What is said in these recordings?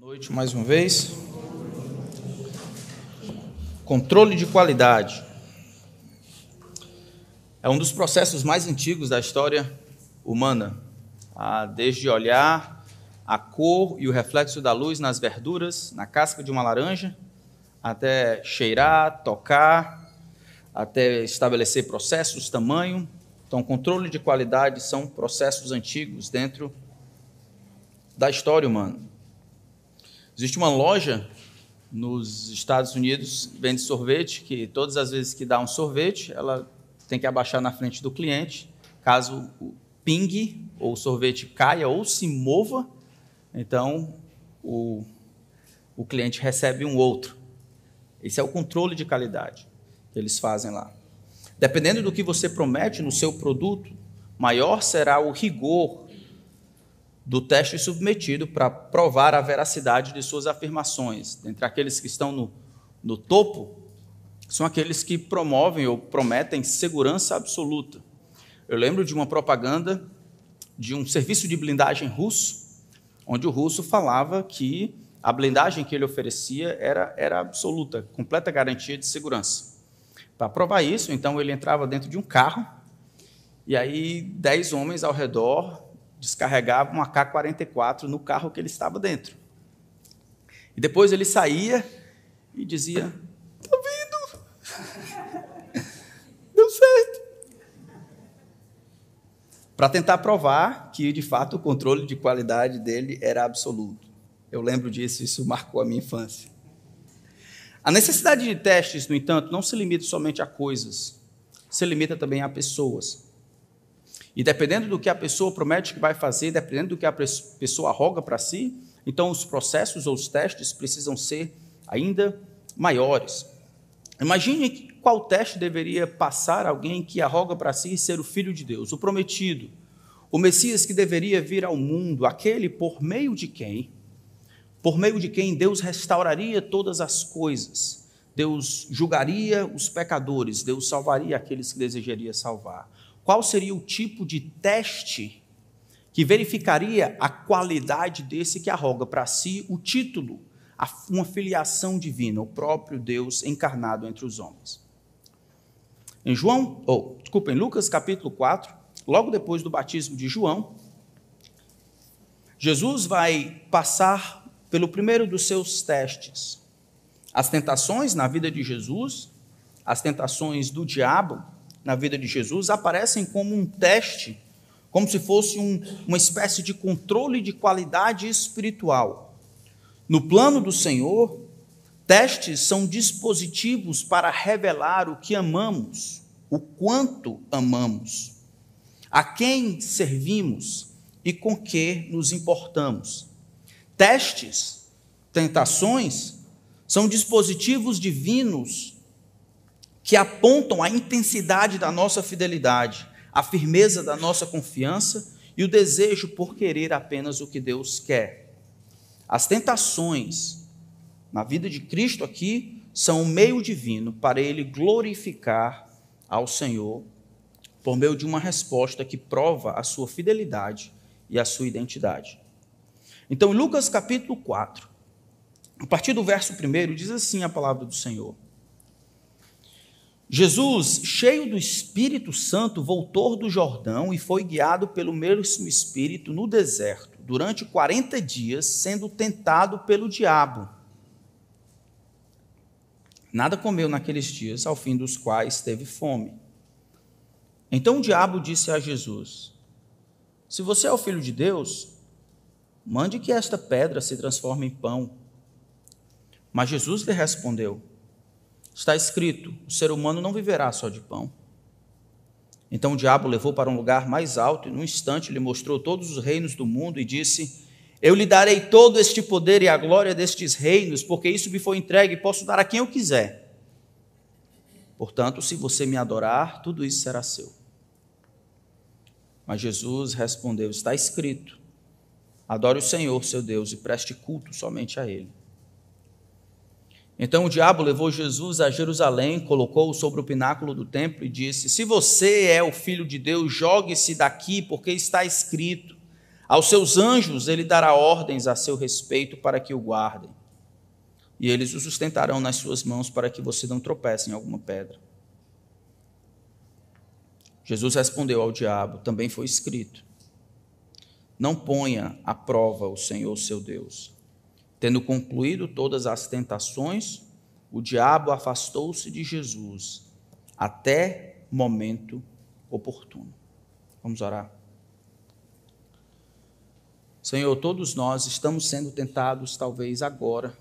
Boa noite mais uma vez. Controle de qualidade. É um dos processos mais antigos da história humana. Ah, desde olhar a cor e o reflexo da luz nas verduras, na casca de uma laranja, até cheirar, tocar, até estabelecer processos, tamanho. Então, controle de qualidade são processos antigos dentro da história humana. Existe uma loja nos Estados Unidos que vende sorvete, que todas as vezes que dá um sorvete, ela tem que abaixar na frente do cliente, caso o pingue ou o sorvete caia ou se mova, então o, o cliente recebe um outro. Esse é o controle de qualidade que eles fazem lá. Dependendo do que você promete no seu produto, maior será o rigor do teste submetido para provar a veracidade de suas afirmações. Entre aqueles que estão no, no topo, são aqueles que promovem ou prometem segurança absoluta. Eu lembro de uma propaganda de um serviço de blindagem russo, onde o russo falava que a blindagem que ele oferecia era, era absoluta, completa garantia de segurança. Para provar isso, então ele entrava dentro de um carro, e aí dez homens ao redor descarregava um AK-44 no carro que ele estava dentro. E depois ele saía e dizia: Está vindo! Deu certo! Para tentar provar que, de fato, o controle de qualidade dele era absoluto. Eu lembro disso, isso marcou a minha infância. A necessidade de testes, no entanto, não se limita somente a coisas, se limita também a pessoas. E dependendo do que a pessoa promete que vai fazer, dependendo do que a pessoa roga para si, então os processos ou os testes precisam ser ainda maiores. Imagine qual teste deveria passar alguém que arroga para si ser o filho de Deus, o prometido, o Messias que deveria vir ao mundo, aquele por meio de quem, por meio de quem Deus restauraria todas as coisas, Deus julgaria os pecadores, Deus salvaria aqueles que desejaria salvar qual seria o tipo de teste que verificaria a qualidade desse que arroga para si o título, uma filiação divina, o próprio Deus encarnado entre os homens. Em João, ou, desculpa, em Lucas capítulo 4, logo depois do batismo de João, Jesus vai passar pelo primeiro dos seus testes. As tentações na vida de Jesus, as tentações do diabo, na vida de Jesus aparecem como um teste, como se fosse um, uma espécie de controle de qualidade espiritual. No plano do Senhor, testes são dispositivos para revelar o que amamos, o quanto amamos, a quem servimos e com que nos importamos. Testes, tentações, são dispositivos divinos que apontam a intensidade da nossa fidelidade, a firmeza da nossa confiança e o desejo por querer apenas o que Deus quer. As tentações na vida de Cristo aqui são um meio divino para ele glorificar ao Senhor por meio de uma resposta que prova a sua fidelidade e a sua identidade. Então, Lucas capítulo 4, a partir do verso 1, diz assim a palavra do Senhor: Jesus, cheio do Espírito Santo, voltou do Jordão e foi guiado pelo mesmo Espírito no deserto, durante 40 dias, sendo tentado pelo diabo. Nada comeu naqueles dias, ao fim dos quais teve fome. Então o diabo disse a Jesus: Se você é o filho de Deus, mande que esta pedra se transforme em pão. Mas Jesus lhe respondeu: Está escrito: o ser humano não viverá só de pão. Então o diabo levou para um lugar mais alto e, num instante, lhe mostrou todos os reinos do mundo e disse: Eu lhe darei todo este poder e a glória destes reinos, porque isso me foi entregue e posso dar a quem eu quiser. Portanto, se você me adorar, tudo isso será seu. Mas Jesus respondeu: Está escrito: Adore o Senhor, seu Deus, e preste culto somente a Ele. Então o diabo levou Jesus a Jerusalém, colocou-o sobre o pináculo do templo e disse: Se você é o filho de Deus, jogue-se daqui, porque está escrito: Aos seus anjos ele dará ordens a seu respeito para que o guardem. E eles o sustentarão nas suas mãos para que você não tropece em alguma pedra. Jesus respondeu ao diabo: Também foi escrito: Não ponha à prova o Senhor seu Deus. Tendo concluído todas as tentações, o diabo afastou-se de Jesus até momento oportuno. Vamos orar. Senhor, todos nós estamos sendo tentados, talvez agora.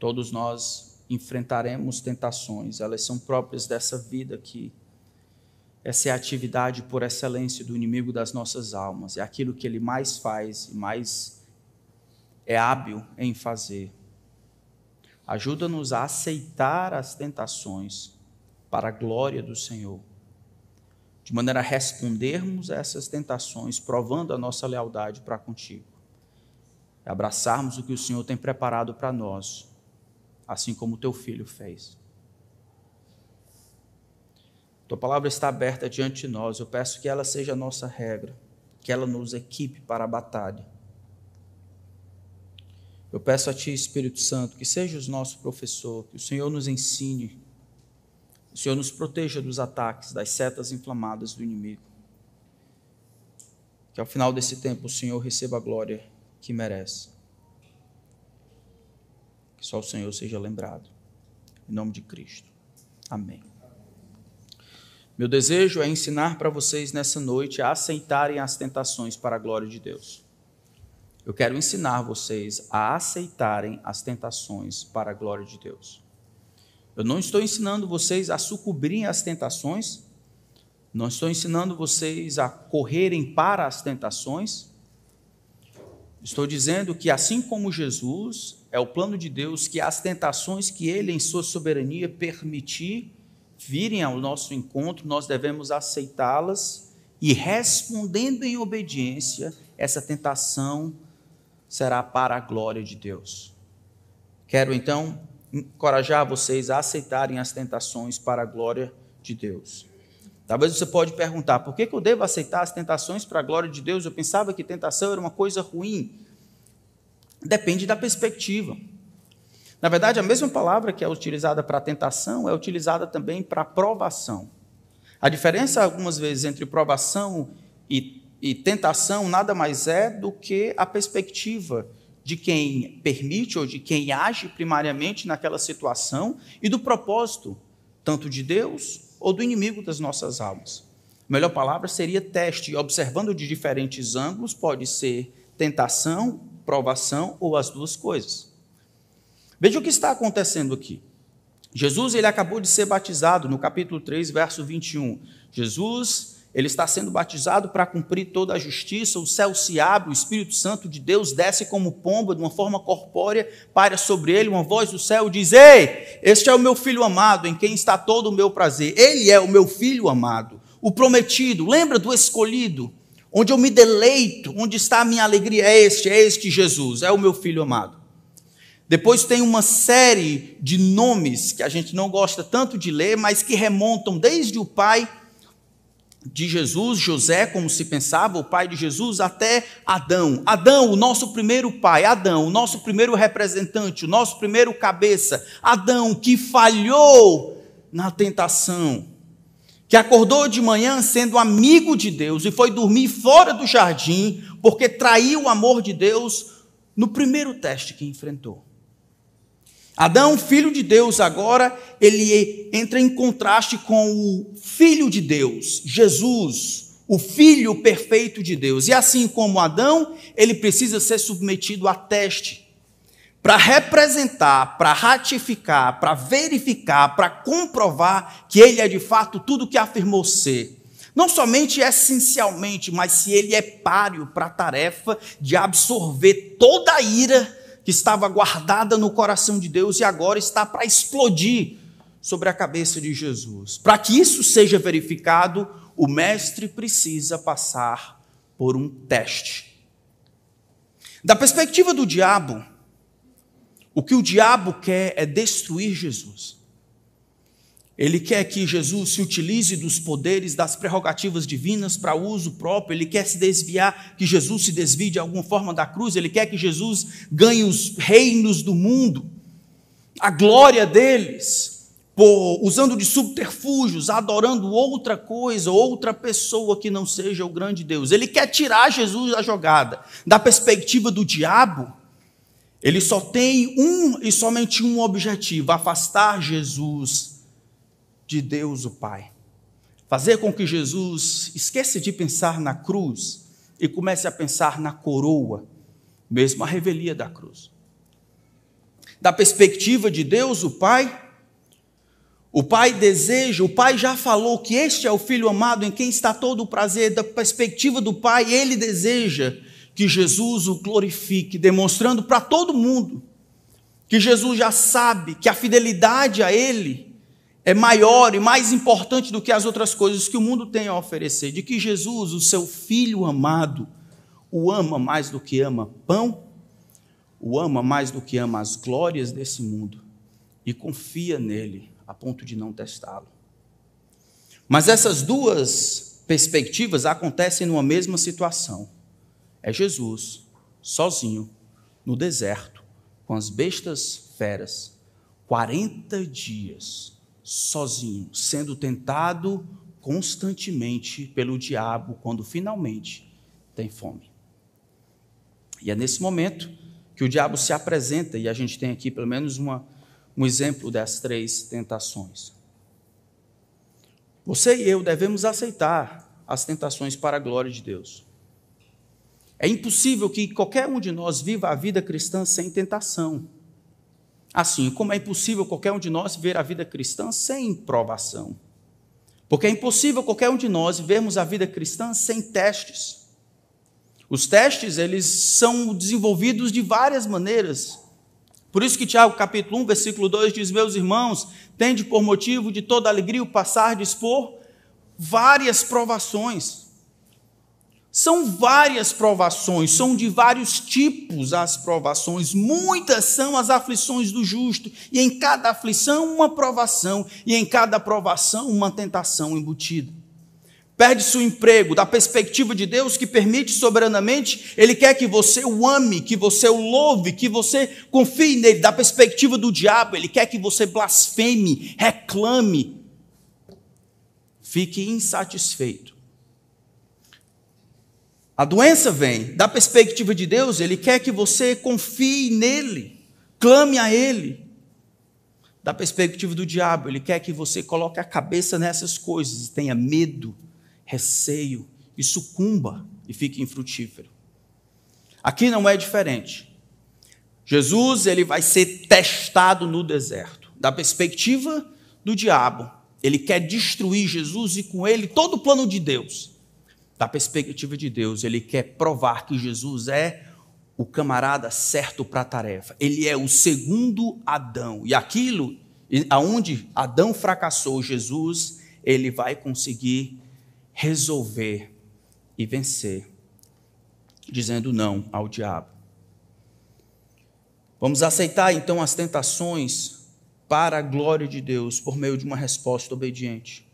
Todos nós enfrentaremos tentações, elas são próprias dessa vida aqui. Essa é a atividade por excelência do inimigo das nossas almas, é aquilo que ele mais faz e mais é hábil em fazer. Ajuda-nos a aceitar as tentações para a glória do Senhor de maneira a respondermos a essas tentações, provando a nossa lealdade para contigo. E abraçarmos o que o Senhor tem preparado para nós, assim como o teu filho fez. Tua palavra está aberta diante de nós. Eu peço que ela seja a nossa regra, que ela nos equipe para a batalha. Eu peço a Ti, Espírito Santo, que seja o nosso professor, que o Senhor nos ensine o Senhor nos proteja dos ataques, das setas inflamadas do inimigo. Que ao final desse tempo o Senhor receba a glória que merece. Que só o Senhor seja lembrado. Em nome de Cristo. Amém. Meu desejo é ensinar para vocês nessa noite a aceitarem as tentações para a glória de Deus. Eu quero ensinar vocês a aceitarem as tentações para a glória de Deus. Eu não estou ensinando vocês a sucumbirem às tentações, não estou ensinando vocês a correrem para as tentações. Estou dizendo que, assim como Jesus, é o plano de Deus que as tentações que Ele, em Sua soberania, permitir virem ao nosso encontro, nós devemos aceitá-las e, respondendo em obediência, essa tentação será para a glória de Deus. Quero então encorajar vocês a aceitarem as tentações para a glória de Deus. Talvez você pode perguntar, por que, eu devo aceitar as tentações para a glória de Deus? Eu pensava que tentação era uma coisa ruim. Depende da perspectiva. Na verdade, a mesma palavra que é utilizada para tentação é utilizada também para provação. A diferença, algumas vezes, entre provação e, e tentação nada mais é do que a perspectiva de quem permite ou de quem age primariamente naquela situação e do propósito, tanto de Deus ou do inimigo das nossas almas. A melhor palavra seria teste, observando de diferentes ângulos, pode ser tentação, provação ou as duas coisas. Veja o que está acontecendo aqui. Jesus ele acabou de ser batizado no capítulo 3, verso 21. Jesus ele está sendo batizado para cumprir toda a justiça, o céu se abre, o Espírito Santo de Deus desce como pomba, de uma forma corpórea, para sobre ele, uma voz do céu diz: Ei, este é o meu filho amado, em quem está todo o meu prazer. Ele é o meu filho amado, o prometido. Lembra do escolhido, onde eu me deleito, onde está a minha alegria? É este, é este Jesus, é o meu filho amado. Depois tem uma série de nomes que a gente não gosta tanto de ler, mas que remontam desde o pai de Jesus, José, como se pensava, o pai de Jesus, até Adão. Adão, o nosso primeiro pai, Adão, o nosso primeiro representante, o nosso primeiro cabeça. Adão, que falhou na tentação, que acordou de manhã sendo amigo de Deus e foi dormir fora do jardim, porque traiu o amor de Deus no primeiro teste que enfrentou. Adão, filho de Deus, agora ele entra em contraste com o filho de Deus, Jesus, o filho perfeito de Deus. E assim como Adão, ele precisa ser submetido a teste para representar, para ratificar, para verificar, para comprovar que ele é de fato tudo que afirmou ser. Não somente essencialmente, mas se ele é páreo para a tarefa de absorver toda a ira que estava guardada no coração de Deus e agora está para explodir sobre a cabeça de Jesus. Para que isso seja verificado, o mestre precisa passar por um teste. Da perspectiva do diabo, o que o diabo quer é destruir Jesus. Ele quer que Jesus se utilize dos poderes, das prerrogativas divinas para uso próprio. Ele quer se desviar, que Jesus se desvie de alguma forma da cruz. Ele quer que Jesus ganhe os reinos do mundo, a glória deles, por, usando de subterfúgios, adorando outra coisa, outra pessoa que não seja o grande Deus. Ele quer tirar Jesus da jogada. Da perspectiva do diabo, ele só tem um e somente um objetivo: afastar Jesus de Deus o Pai. Fazer com que Jesus esqueça de pensar na cruz e comece a pensar na coroa, mesmo a revelia da cruz. Da perspectiva de Deus, o Pai, o Pai deseja, o Pai já falou que este é o Filho amado em quem está todo o prazer. Da perspectiva do Pai, ele deseja que Jesus o glorifique, demonstrando para todo mundo que Jesus já sabe que a fidelidade a Ele é maior e mais importante do que as outras coisas que o mundo tem a oferecer, de que Jesus, o seu filho amado, o ama mais do que ama pão, o ama mais do que ama as glórias desse mundo e confia nele a ponto de não testá-lo. Mas essas duas perspectivas acontecem numa mesma situação. É Jesus, sozinho, no deserto, com as bestas feras, 40 dias sozinho, sendo tentado constantemente pelo diabo quando finalmente tem fome. E é nesse momento que o diabo se apresenta, e a gente tem aqui pelo menos uma, um exemplo das três tentações. Você e eu devemos aceitar as tentações para a glória de Deus. É impossível que qualquer um de nós viva a vida cristã sem tentação. Assim como é impossível qualquer um de nós ver a vida cristã sem provação. Porque é impossível qualquer um de nós vermos a vida cristã sem testes. Os testes, eles são desenvolvidos de várias maneiras. Por isso que Tiago capítulo 1, versículo 2 diz: "Meus irmãos, tende por motivo de toda alegria o passar de expor várias provações, são várias provações, são de vários tipos as provações. Muitas são as aflições do justo, e em cada aflição uma provação, e em cada provação uma tentação embutida. Perde seu emprego, da perspectiva de Deus que permite soberanamente, Ele quer que você o ame, que você o louve, que você confie nele. Da perspectiva do diabo, Ele quer que você blasfeme, reclame, fique insatisfeito. A doença vem da perspectiva de Deus, Ele quer que você confie nele, clame a Ele. Da perspectiva do diabo, Ele quer que você coloque a cabeça nessas coisas, tenha medo, receio e sucumba e fique infrutífero. Aqui não é diferente. Jesus ele vai ser testado no deserto. Da perspectiva do diabo, ele quer destruir Jesus e com ele todo o plano de Deus da perspectiva de Deus, ele quer provar que Jesus é o camarada certo para a tarefa. Ele é o segundo Adão. E aquilo aonde Adão fracassou, Jesus, ele vai conseguir resolver e vencer, dizendo não ao diabo. Vamos aceitar então as tentações para a glória de Deus por meio de uma resposta obediente.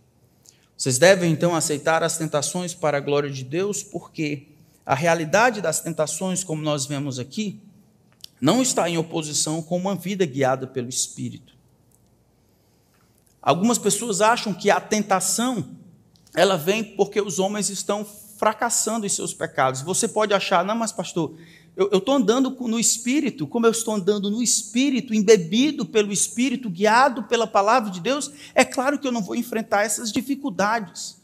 Vocês devem então aceitar as tentações para a glória de Deus, porque a realidade das tentações, como nós vemos aqui, não está em oposição com uma vida guiada pelo Espírito. Algumas pessoas acham que a tentação ela vem porque os homens estão fracassando em seus pecados. Você pode achar, não, mas pastor, eu estou andando no Espírito, como eu estou andando no Espírito, embebido pelo Espírito, guiado pela palavra de Deus, é claro que eu não vou enfrentar essas dificuldades.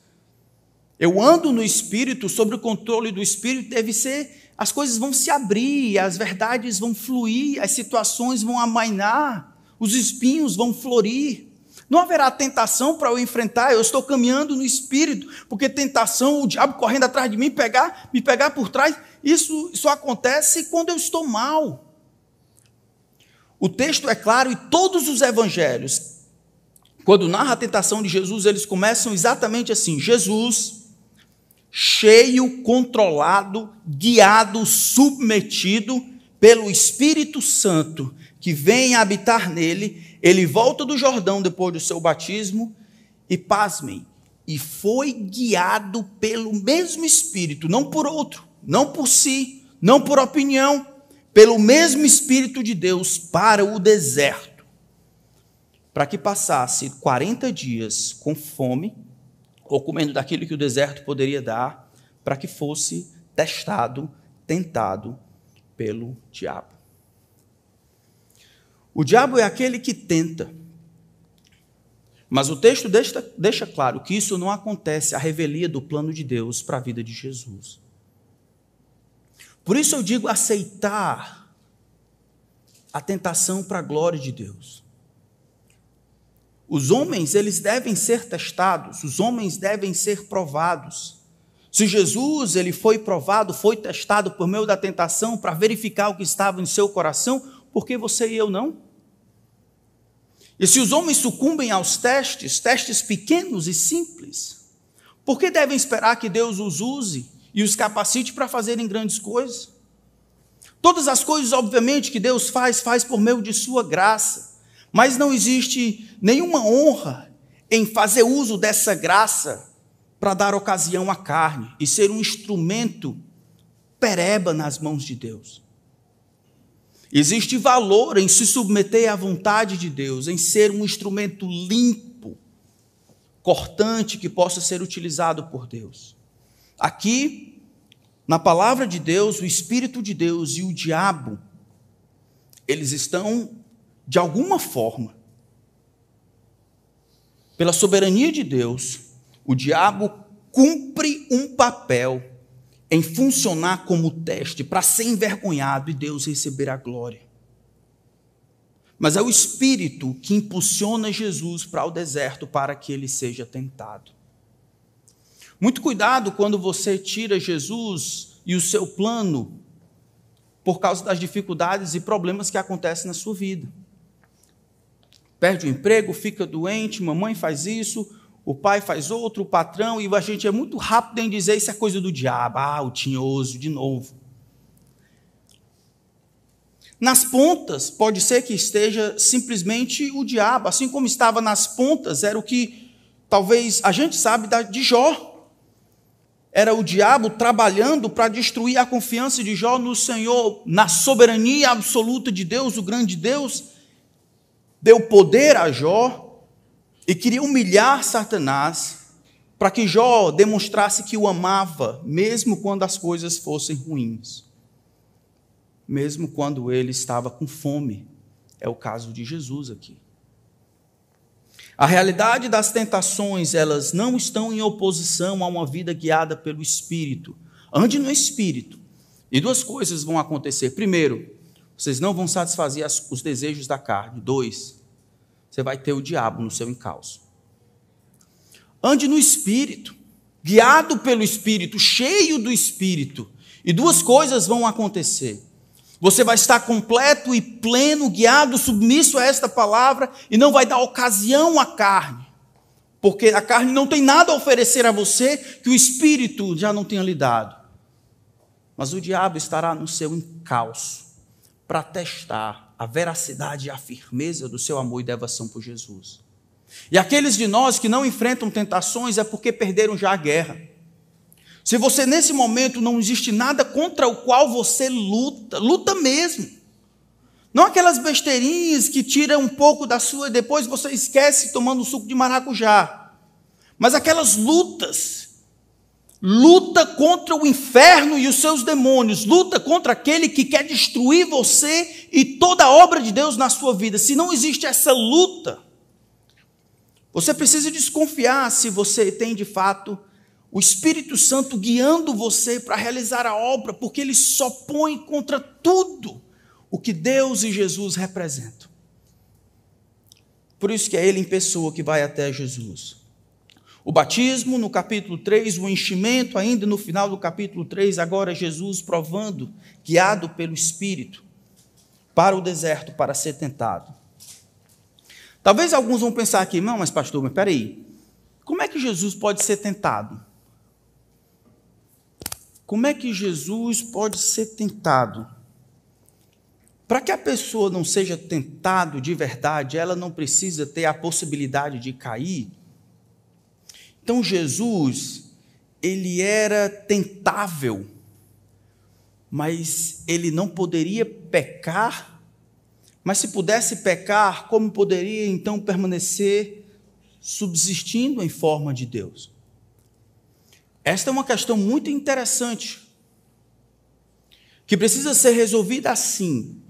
Eu ando no Espírito, sobre o controle do Espírito, deve ser, as coisas vão se abrir, as verdades vão fluir, as situações vão amainar, os espinhos vão florir. Não haverá tentação para eu enfrentar, eu estou caminhando no espírito, porque tentação, o diabo correndo atrás de mim, pegar, me pegar por trás, isso só acontece quando eu estou mal. O texto é claro e todos os evangelhos, quando narra a tentação de Jesus, eles começam exatamente assim: Jesus, cheio, controlado, guiado, submetido pelo Espírito Santo que vem habitar nele, ele volta do Jordão depois do seu batismo e, pasmem, e foi guiado pelo mesmo Espírito, não por outro, não por si, não por opinião, pelo mesmo Espírito de Deus para o deserto, para que passasse 40 dias com fome, ou comendo daquilo que o deserto poderia dar, para que fosse testado, tentado pelo diabo. O diabo é aquele que tenta, mas o texto deixa, deixa claro que isso não acontece à revelia do plano de Deus para a vida de Jesus. Por isso eu digo aceitar a tentação para a glória de Deus. Os homens, eles devem ser testados, os homens devem ser provados. Se Jesus, ele foi provado, foi testado por meio da tentação para verificar o que estava em seu coração, por que você e eu não? E se os homens sucumbem aos testes, testes pequenos e simples, por que devem esperar que Deus os use e os capacite para fazerem grandes coisas? Todas as coisas, obviamente, que Deus faz, faz por meio de Sua graça, mas não existe nenhuma honra em fazer uso dessa graça para dar ocasião à carne e ser um instrumento pereba nas mãos de Deus. Existe valor em se submeter à vontade de Deus, em ser um instrumento limpo, cortante, que possa ser utilizado por Deus. Aqui, na palavra de Deus, o Espírito de Deus e o diabo, eles estão, de alguma forma, pela soberania de Deus, o diabo cumpre um papel em funcionar como teste para ser envergonhado e Deus receber a glória. Mas é o Espírito que impulsiona Jesus para o deserto para que ele seja tentado. Muito cuidado quando você tira Jesus e o seu plano por causa das dificuldades e problemas que acontecem na sua vida. Perde o emprego, fica doente, mamãe faz isso, o pai faz outro, o patrão, e a gente é muito rápido em dizer isso é coisa do diabo. Ah, o tinhoso, de novo. Nas pontas, pode ser que esteja simplesmente o diabo, assim como estava nas pontas, era o que talvez a gente sabe de Jó. Era o diabo trabalhando para destruir a confiança de Jó no Senhor, na soberania absoluta de Deus, o grande Deus. Deu poder a Jó, e queria humilhar Satanás para que Jó demonstrasse que o amava, mesmo quando as coisas fossem ruins, mesmo quando ele estava com fome. É o caso de Jesus aqui. A realidade das tentações, elas não estão em oposição a uma vida guiada pelo Espírito. Ande no Espírito. E duas coisas vão acontecer. Primeiro, vocês não vão satisfazer os desejos da carne. Dois, você vai ter o diabo no seu encalço. Ande no espírito, guiado pelo espírito, cheio do espírito, e duas coisas vão acontecer. Você vai estar completo e pleno, guiado, submisso a esta palavra, e não vai dar ocasião à carne, porque a carne não tem nada a oferecer a você que o espírito já não tenha lhe dado. Mas o diabo estará no seu encalço para testar a veracidade e a firmeza do seu amor e devoção por Jesus. E aqueles de nós que não enfrentam tentações é porque perderam já a guerra. Se você nesse momento não existe nada contra o qual você luta, luta mesmo. Não aquelas besteirinhas que tiram um pouco da sua e depois você esquece tomando suco de maracujá. Mas aquelas lutas luta contra o inferno e os seus demônios, luta contra aquele que quer destruir você e toda a obra de Deus na sua vida. Se não existe essa luta, você precisa desconfiar se você tem de fato o Espírito Santo guiando você para realizar a obra, porque ele só põe contra tudo o que Deus e Jesus representam. Por isso que é ele em pessoa que vai até Jesus. O batismo no capítulo 3, o enchimento ainda no final do capítulo 3, agora Jesus provando, guiado pelo Espírito, para o deserto para ser tentado. Talvez alguns vão pensar aqui, não, mas pastor, mas peraí, como é que Jesus pode ser tentado? Como é que Jesus pode ser tentado? Para que a pessoa não seja tentado de verdade, ela não precisa ter a possibilidade de cair. Então Jesus, ele era tentável, mas ele não poderia pecar. Mas se pudesse pecar, como poderia então permanecer subsistindo em forma de Deus? Esta é uma questão muito interessante, que precisa ser resolvida assim.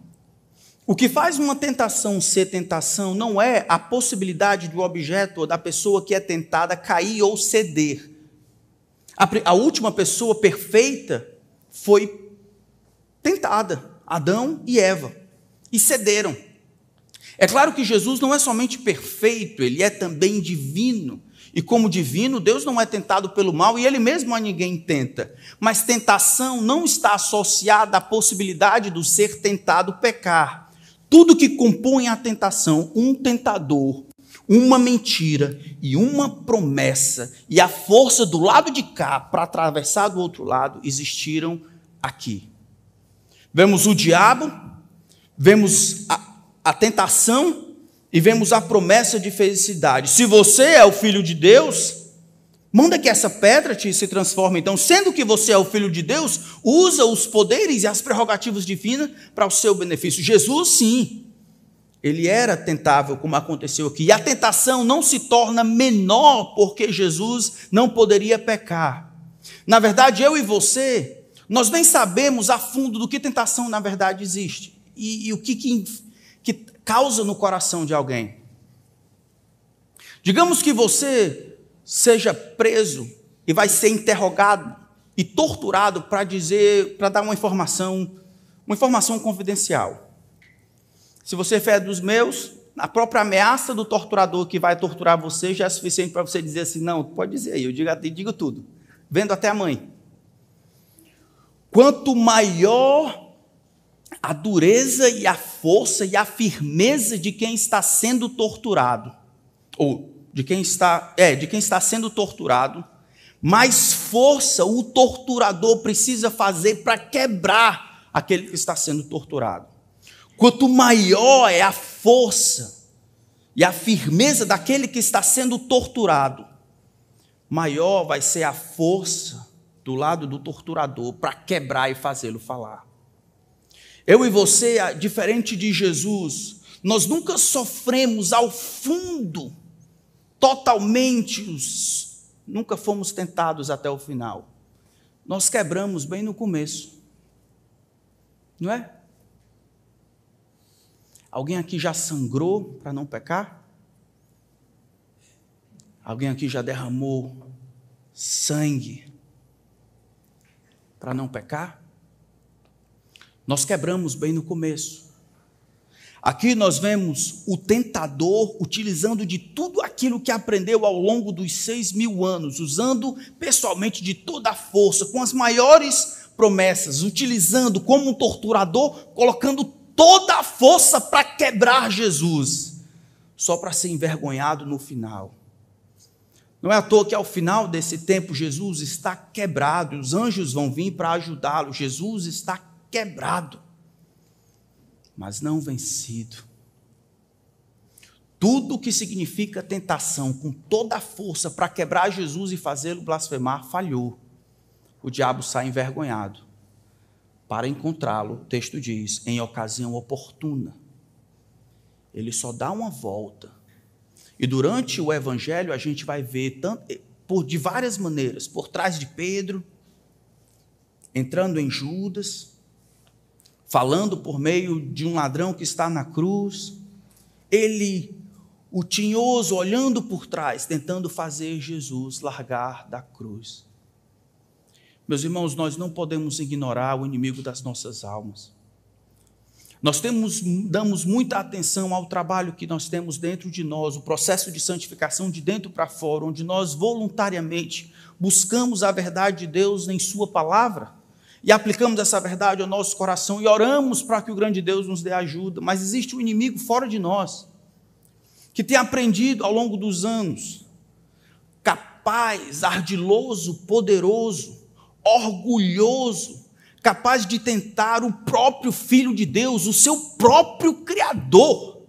O que faz uma tentação ser tentação não é a possibilidade do objeto ou da pessoa que é tentada cair ou ceder. A, a última pessoa perfeita foi tentada, Adão e Eva, e cederam. É claro que Jesus não é somente perfeito, ele é também divino. E como divino, Deus não é tentado pelo mal e ele mesmo a ninguém tenta. Mas tentação não está associada à possibilidade do ser tentado pecar. Tudo que compõe a tentação, um tentador, uma mentira e uma promessa, e a força do lado de cá para atravessar do outro lado, existiram aqui. Vemos o diabo, vemos a, a tentação e vemos a promessa de felicidade. Se você é o filho de Deus, manda que essa pedra te se transforme. Então, sendo que você é o filho de Deus, usa os poderes e as prerrogativas divinas para o seu benefício. Jesus, sim, ele era tentável, como aconteceu aqui. E a tentação não se torna menor porque Jesus não poderia pecar. Na verdade, eu e você, nós nem sabemos a fundo do que tentação na verdade existe. E, e o que, que que causa no coração de alguém. Digamos que você seja preso e vai ser interrogado e torturado para dizer, para dar uma informação, uma informação confidencial. Se você é dos meus, a própria ameaça do torturador que vai torturar você já é suficiente para você dizer assim: não, pode dizer aí, eu digo, eu digo tudo, vendo até a mãe. Quanto maior a dureza e a força e a firmeza de quem está sendo torturado, ou de quem está, é, de quem está sendo torturado, mais força o torturador precisa fazer para quebrar aquele que está sendo torturado. Quanto maior é a força e a firmeza daquele que está sendo torturado, maior vai ser a força do lado do torturador para quebrar e fazê-lo falar. Eu e você, diferente de Jesus, nós nunca sofremos ao fundo, totalmente, nunca fomos tentados até o final. Nós quebramos bem no começo, não é? Alguém aqui já sangrou para não pecar? Alguém aqui já derramou sangue para não pecar? Nós quebramos bem no começo. Aqui nós vemos o tentador utilizando de tudo aquilo que aprendeu ao longo dos seis mil anos, usando pessoalmente de toda a força, com as maiores promessas, utilizando como um torturador, colocando toda a força para quebrar Jesus, só para ser envergonhado no final. Não é à toa que ao final desse tempo Jesus está quebrado, os anjos vão vir para ajudá-lo, Jesus está quebrado, mas não vencido. Tudo que significa tentação, com toda a força para quebrar Jesus e fazê-lo blasfemar, falhou. O diabo sai envergonhado. Para encontrá-lo, o texto diz, em ocasião oportuna. Ele só dá uma volta. E durante o evangelho a gente vai ver tanto, por de várias maneiras, por trás de Pedro, entrando em Judas, falando por meio de um ladrão que está na cruz, ele, o tinhoso, olhando por trás, tentando fazer Jesus largar da cruz. Meus irmãos, nós não podemos ignorar o inimigo das nossas almas. Nós temos, damos muita atenção ao trabalho que nós temos dentro de nós, o processo de santificação de dentro para fora, onde nós voluntariamente buscamos a verdade de Deus em Sua palavra e aplicamos essa verdade ao nosso coração e oramos para que o grande Deus nos dê ajuda, mas existe um inimigo fora de nós, que tem aprendido ao longo dos anos, capaz, ardiloso, poderoso, orgulhoso, capaz de tentar o próprio Filho de Deus, o seu próprio Criador.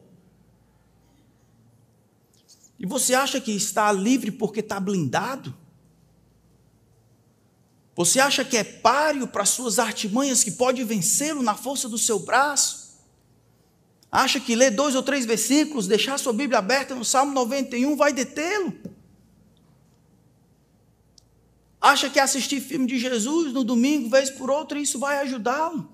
E você acha que está livre porque está blindado? Você acha que é páreo para suas artimanhas que pode vencê-lo na força do seu braço? Acha que ler dois ou três versículos, deixar sua Bíblia aberta no Salmo 91 vai detê-lo? Acha que assistir filme de Jesus no domingo, vez por outra, isso vai ajudá-lo?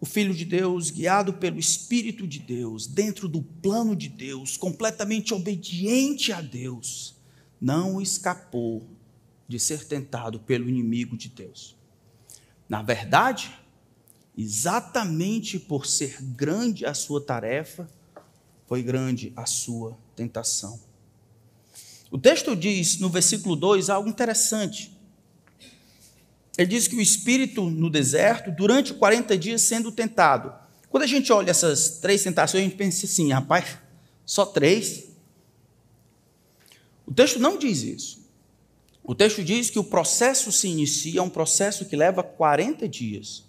O Filho de Deus, guiado pelo Espírito de Deus, dentro do plano de Deus, completamente obediente a Deus, não escapou de ser tentado pelo inimigo de Deus. Na verdade, exatamente por ser grande a sua tarefa, foi grande a sua tentação. O texto diz no versículo 2 algo interessante. Ele diz que o espírito no deserto, durante 40 dias sendo tentado. Quando a gente olha essas três tentações, a gente pensa assim, rapaz, só três? O texto não diz isso. O texto diz que o processo se inicia, é um processo que leva 40 dias.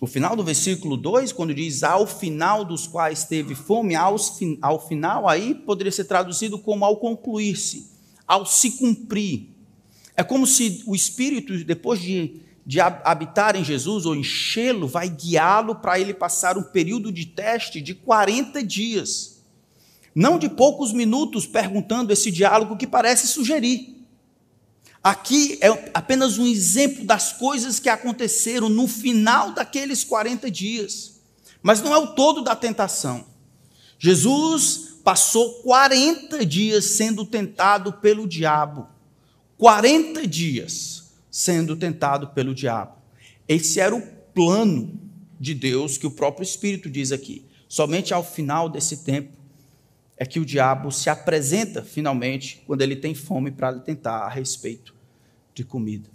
O final do versículo 2, quando diz ao final dos quais teve fome, ao final aí poderia ser traduzido como ao concluir-se, ao se cumprir. É como se o Espírito, depois de, de habitar em Jesus ou enchê-lo, vai guiá-lo para ele passar um período de teste de 40 dias. Não de poucos minutos perguntando esse diálogo que parece sugerir. Aqui é apenas um exemplo das coisas que aconteceram no final daqueles 40 dias. Mas não é o todo da tentação. Jesus passou 40 dias sendo tentado pelo diabo. 40 dias sendo tentado pelo diabo. Esse era o plano de Deus que o próprio Espírito diz aqui. Somente ao final desse tempo é que o diabo se apresenta finalmente quando ele tem fome para tentar a respeito de comida.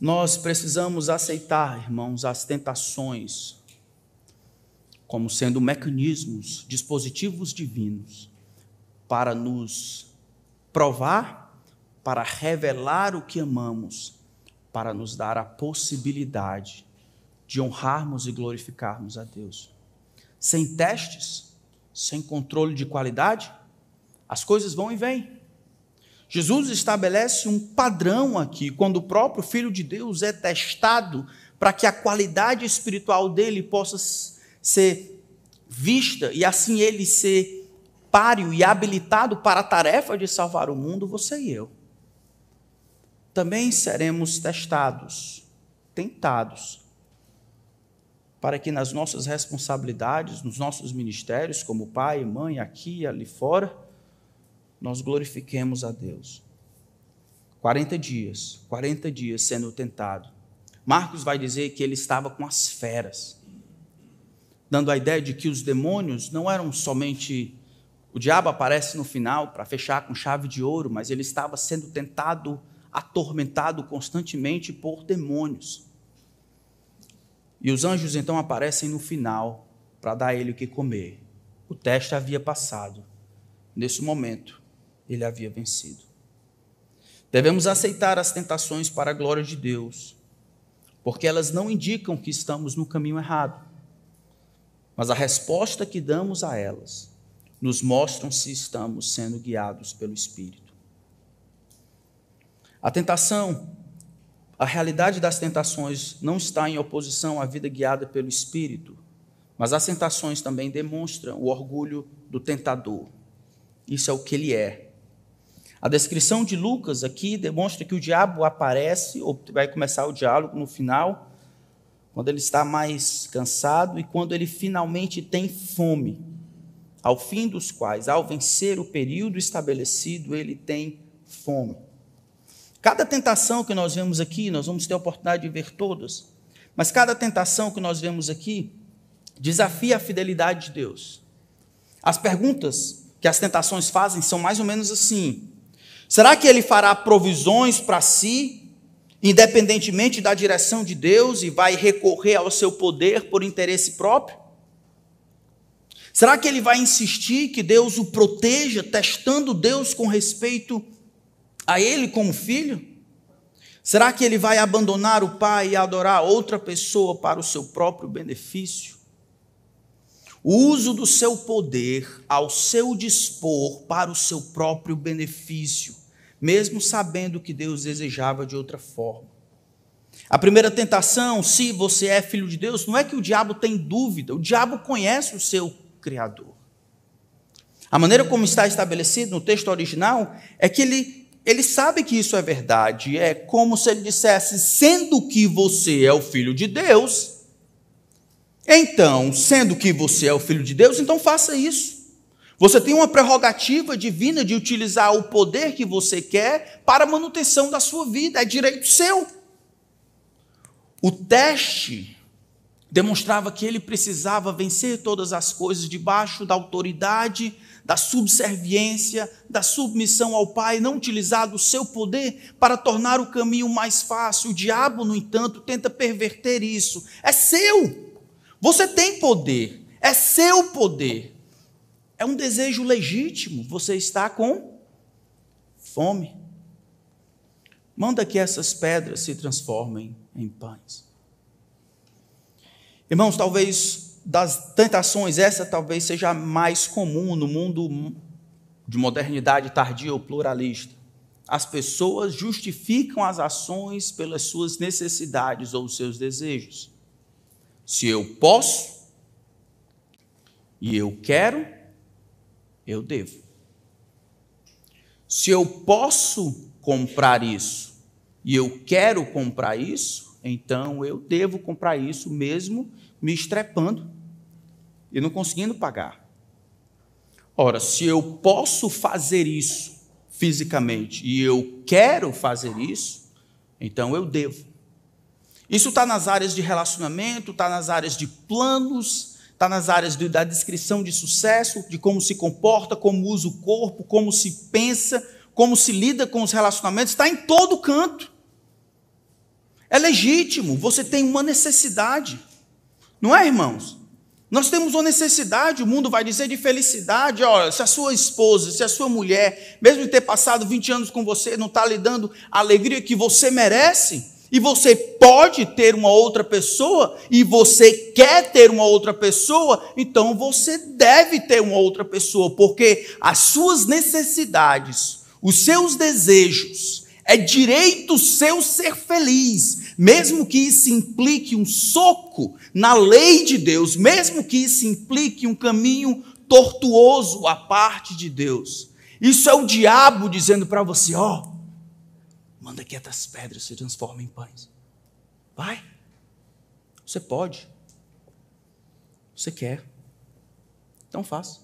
Nós precisamos aceitar, irmãos, as tentações como sendo mecanismos, dispositivos divinos para nos provar, para revelar o que amamos, para nos dar a possibilidade de honrarmos e glorificarmos a Deus. Sem testes, sem controle de qualidade, as coisas vão e vêm. Jesus estabelece um padrão aqui, quando o próprio Filho de Deus é testado para que a qualidade espiritual dele possa ser vista e assim ele ser páreo e habilitado para a tarefa de salvar o mundo, você e eu. Também seremos testados, tentados, para que nas nossas responsabilidades, nos nossos ministérios, como pai e mãe, aqui e ali fora, nós glorifiquemos a Deus. 40 dias, 40 dias sendo tentado. Marcos vai dizer que ele estava com as feras, dando a ideia de que os demônios não eram somente o diabo aparece no final para fechar com chave de ouro, mas ele estava sendo tentado, atormentado constantemente por demônios. E os anjos então aparecem no final para dar a ele o que comer. O teste havia passado. Nesse momento, ele havia vencido. Devemos aceitar as tentações para a glória de Deus, porque elas não indicam que estamos no caminho errado, mas a resposta que damos a elas nos mostram se estamos sendo guiados pelo Espírito. A tentação, a realidade das tentações não está em oposição à vida guiada pelo Espírito, mas as tentações também demonstram o orgulho do tentador. Isso é o que ele é. A descrição de Lucas aqui demonstra que o diabo aparece, ou vai começar o diálogo no final, quando ele está mais cansado e quando ele finalmente tem fome ao fim dos quais, ao vencer o período estabelecido, ele tem fome. Cada tentação que nós vemos aqui, nós vamos ter a oportunidade de ver todas, mas cada tentação que nós vemos aqui desafia a fidelidade de Deus. As perguntas que as tentações fazem são mais ou menos assim: será que ele fará provisões para si, independentemente da direção de Deus, e vai recorrer ao seu poder por interesse próprio? Será que ele vai insistir que Deus o proteja, testando Deus com respeito a ele como filho? Será que ele vai abandonar o pai e adorar outra pessoa para o seu próprio benefício? O uso do seu poder ao seu dispor para o seu próprio benefício, mesmo sabendo que Deus desejava de outra forma. A primeira tentação, se você é filho de Deus, não é que o diabo tem dúvida, o diabo conhece o seu Criador. A maneira como está estabelecido no texto original é que ele, ele sabe que isso é verdade. É como se ele dissesse: sendo que você é o filho de Deus, então, sendo que você é o filho de Deus, então faça isso. Você tem uma prerrogativa divina de utilizar o poder que você quer para a manutenção da sua vida, é direito seu. O teste demonstrava que ele precisava vencer todas as coisas debaixo da autoridade, da subserviência, da submissão ao Pai, não utilizar do seu poder para tornar o caminho mais fácil. O diabo, no entanto, tenta perverter isso. É seu. Você tem poder. É seu poder. É um desejo legítimo. Você está com fome. Manda que essas pedras se transformem em pães. Irmãos, talvez das tentações, essa talvez seja a mais comum no mundo de modernidade tardia ou pluralista. As pessoas justificam as ações pelas suas necessidades ou seus desejos. Se eu posso e eu quero, eu devo. Se eu posso comprar isso e eu quero comprar isso, então eu devo comprar isso mesmo me estrepando e não conseguindo pagar. Ora, se eu posso fazer isso fisicamente e eu quero fazer isso, então eu devo. Isso está nas áreas de relacionamento, está nas áreas de planos, está nas áreas de, da descrição de sucesso, de como se comporta, como usa o corpo, como se pensa, como se lida com os relacionamentos, está em todo canto. É legítimo, você tem uma necessidade. Não é, irmãos? Nós temos uma necessidade, o mundo vai dizer, de felicidade. Olha, se a sua esposa, se a sua mulher, mesmo ter passado 20 anos com você, não está lhe dando a alegria que você merece, e você pode ter uma outra pessoa, e você quer ter uma outra pessoa, então você deve ter uma outra pessoa, porque as suas necessidades, os seus desejos, é direito seu ser feliz, mesmo que isso implique um soco na lei de Deus, mesmo que isso implique um caminho tortuoso à parte de Deus. Isso é o diabo dizendo para você: ó, oh, manda que essas pedras se transformem em pães. Vai. Você pode. Você quer. Então faça.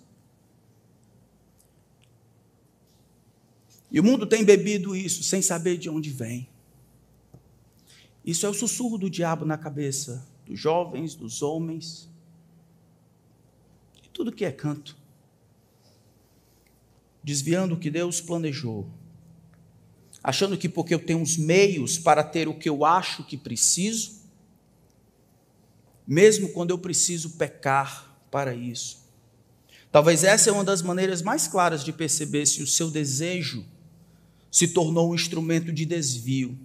E o mundo tem bebido isso sem saber de onde vem. Isso é o sussurro do diabo na cabeça dos jovens, dos homens, de tudo que é canto. Desviando o que Deus planejou, achando que porque eu tenho os meios para ter o que eu acho que preciso, mesmo quando eu preciso pecar para isso. Talvez essa é uma das maneiras mais claras de perceber se o seu desejo se tornou um instrumento de desvio.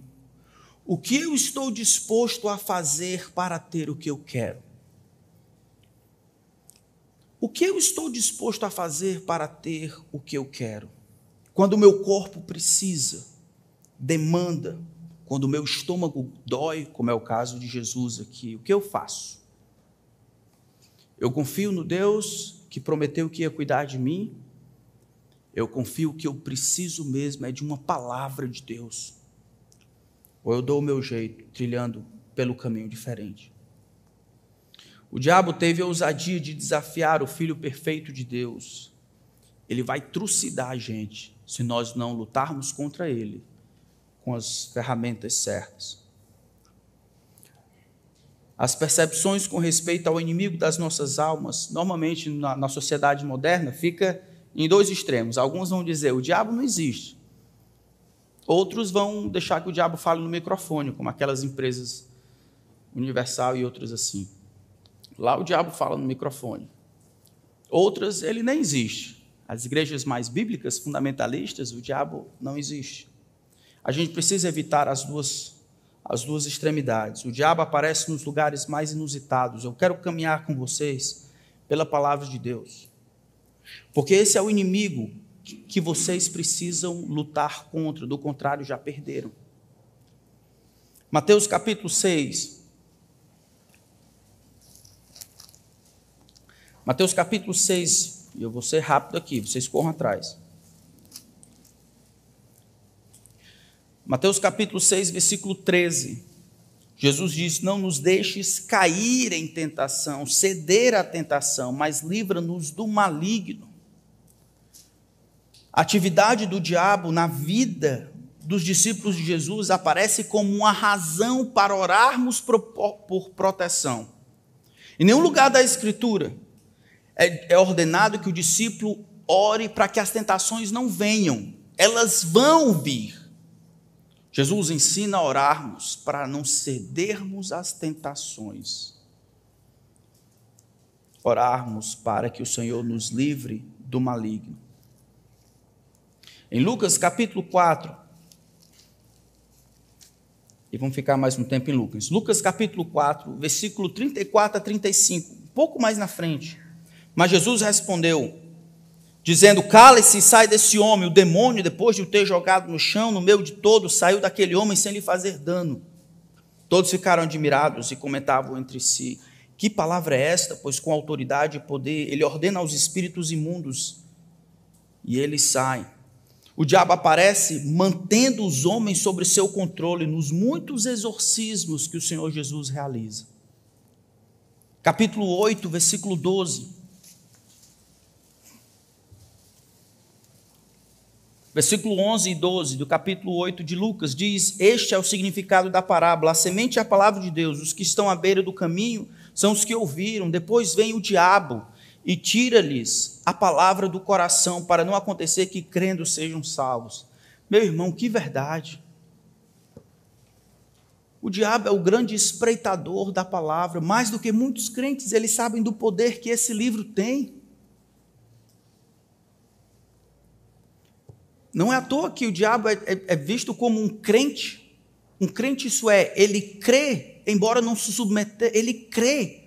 O que eu estou disposto a fazer para ter o que eu quero? O que eu estou disposto a fazer para ter o que eu quero? Quando o meu corpo precisa, demanda, quando o meu estômago dói, como é o caso de Jesus aqui, o que eu faço? Eu confio no Deus que prometeu que ia cuidar de mim, eu confio que eu preciso mesmo é de uma palavra de Deus. Ou eu dou o meu jeito, trilhando pelo caminho diferente. O diabo teve a ousadia de desafiar o filho perfeito de Deus. Ele vai trucidar a gente se nós não lutarmos contra ele com as ferramentas certas. As percepções com respeito ao inimigo das nossas almas, normalmente na, na sociedade moderna, fica em dois extremos. Alguns vão dizer: o diabo não existe. Outros vão deixar que o diabo fale no microfone, como aquelas empresas Universal e outras assim. Lá o diabo fala no microfone. Outras, ele nem existe. As igrejas mais bíblicas, fundamentalistas, o diabo não existe. A gente precisa evitar as duas, as duas extremidades. O diabo aparece nos lugares mais inusitados. Eu quero caminhar com vocês pela palavra de Deus. Porque esse é o inimigo que vocês precisam lutar contra, do contrário, já perderam. Mateus capítulo 6. Mateus capítulo 6, e eu vou ser rápido aqui, vocês corram atrás. Mateus capítulo 6, versículo 13. Jesus diz: Não nos deixes cair em tentação, ceder à tentação, mas livra-nos do maligno. A atividade do diabo na vida dos discípulos de Jesus aparece como uma razão para orarmos por, proteção. Em nenhum lugar da Escritura é, é ordenado que o discípulo ore para que as tentações não venham, elas vão vir. Jesus ensina a orarmos para não cedermos às tentações. Orarmos para que o Senhor nos livre do maligno. Em Lucas capítulo 4, e vamos ficar mais um tempo em Lucas. Lucas capítulo 4, versículo 34 a 35, um pouco mais na frente. Mas Jesus respondeu, dizendo: Cale-se e sai desse homem. O demônio, depois de o ter jogado no chão, no meio de todos, saiu daquele homem sem lhe fazer dano. Todos ficaram admirados e comentavam entre si: Que palavra é esta? Pois com autoridade e poder ele ordena aos espíritos imundos e eles saem. O diabo aparece mantendo os homens sob seu controle nos muitos exorcismos que o Senhor Jesus realiza. Capítulo 8, versículo 12. Versículo 11 e 12 do capítulo 8 de Lucas diz: Este é o significado da parábola. A semente é a palavra de Deus. Os que estão à beira do caminho são os que ouviram. Depois vem o diabo e tira-lhes a palavra do coração, para não acontecer que crendo sejam salvos. Meu irmão, que verdade. O diabo é o grande espreitador da palavra, mais do que muitos crentes, eles sabem do poder que esse livro tem. Não é à toa que o diabo é, é, é visto como um crente. Um crente, isso é, ele crê, embora não se submeter, ele crê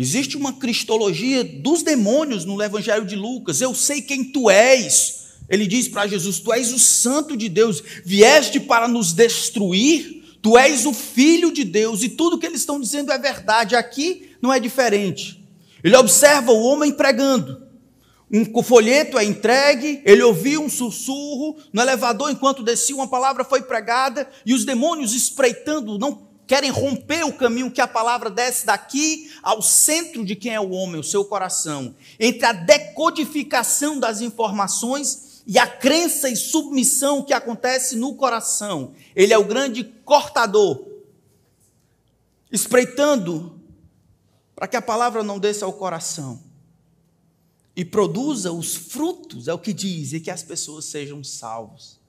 Existe uma cristologia dos demônios no Evangelho de Lucas. Eu sei quem tu és. Ele diz para Jesus: Tu és o Santo de Deus, vieste para nos destruir. Tu és o Filho de Deus, e tudo que eles estão dizendo é verdade. Aqui não é diferente. Ele observa o homem pregando. Um folheto é entregue, ele ouviu um sussurro no elevador enquanto descia, uma palavra foi pregada, e os demônios espreitando, não querem romper o caminho que a palavra desce daqui ao centro de quem é o homem, o seu coração, entre a decodificação das informações e a crença e submissão que acontece no coração. Ele é o grande cortador, espreitando para que a palavra não desça ao coração e produza os frutos, é o que diz, e que as pessoas sejam salvos.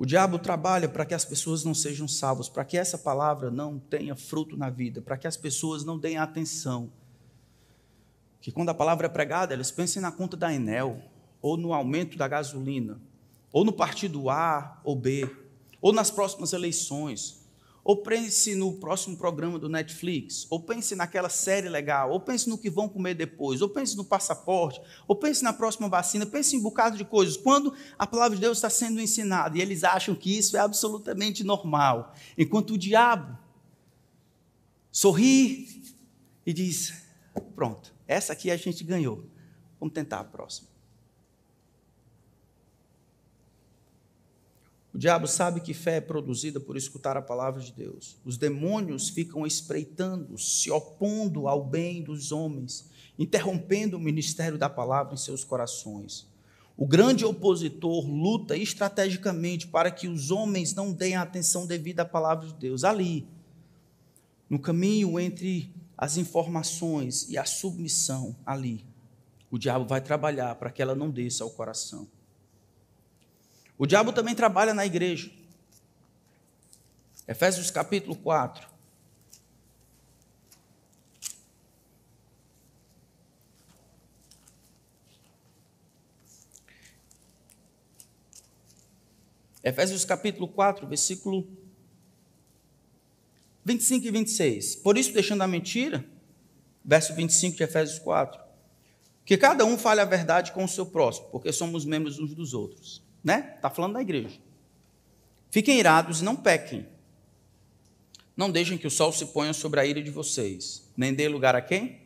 O diabo trabalha para que as pessoas não sejam salvas, para que essa palavra não tenha fruto na vida, para que as pessoas não deem atenção. Que quando a palavra é pregada, elas pensem na conta da Enel, ou no aumento da gasolina, ou no partido A ou B, ou nas próximas eleições, ou pense no próximo programa do Netflix, ou pense naquela série legal, ou pense no que vão comer depois, ou pense no passaporte, ou pense na próxima vacina, pense em um bocado de coisas. Quando a palavra de Deus está sendo ensinada e eles acham que isso é absolutamente normal, enquanto o diabo sorri e diz: Pronto, essa aqui a gente ganhou, vamos tentar a próxima. O diabo sabe que fé é produzida por escutar a palavra de Deus. Os demônios ficam espreitando, se opondo ao bem dos homens, interrompendo o ministério da palavra em seus corações. O grande opositor luta estrategicamente para que os homens não deem a atenção devida à palavra de Deus. Ali, no caminho entre as informações e a submissão, ali, o diabo vai trabalhar para que ela não desça ao coração. O diabo também trabalha na igreja. Efésios capítulo 4. Efésios capítulo 4, versículo 25 e 26. Por isso, deixando a mentira, verso 25 de Efésios 4, que cada um fale a verdade com o seu próximo, porque somos membros uns dos outros. Né? Está falando da igreja. Fiquem irados e não pequem. Não deixem que o sol se ponha sobre a ira de vocês, nem dê lugar a quem?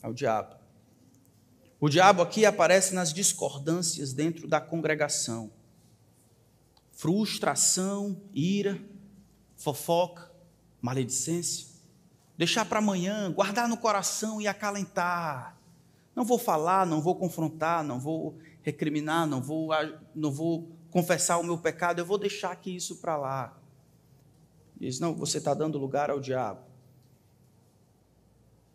Ao diabo. O diabo aqui aparece nas discordâncias dentro da congregação. Frustração, ira, fofoca, maledicência. Deixar para amanhã, guardar no coração e acalentar. Não vou falar, não vou confrontar, não vou recriminar, não vou, não vou confessar o meu pecado, eu vou deixar aqui isso para lá. Diz: não, você está dando lugar ao diabo.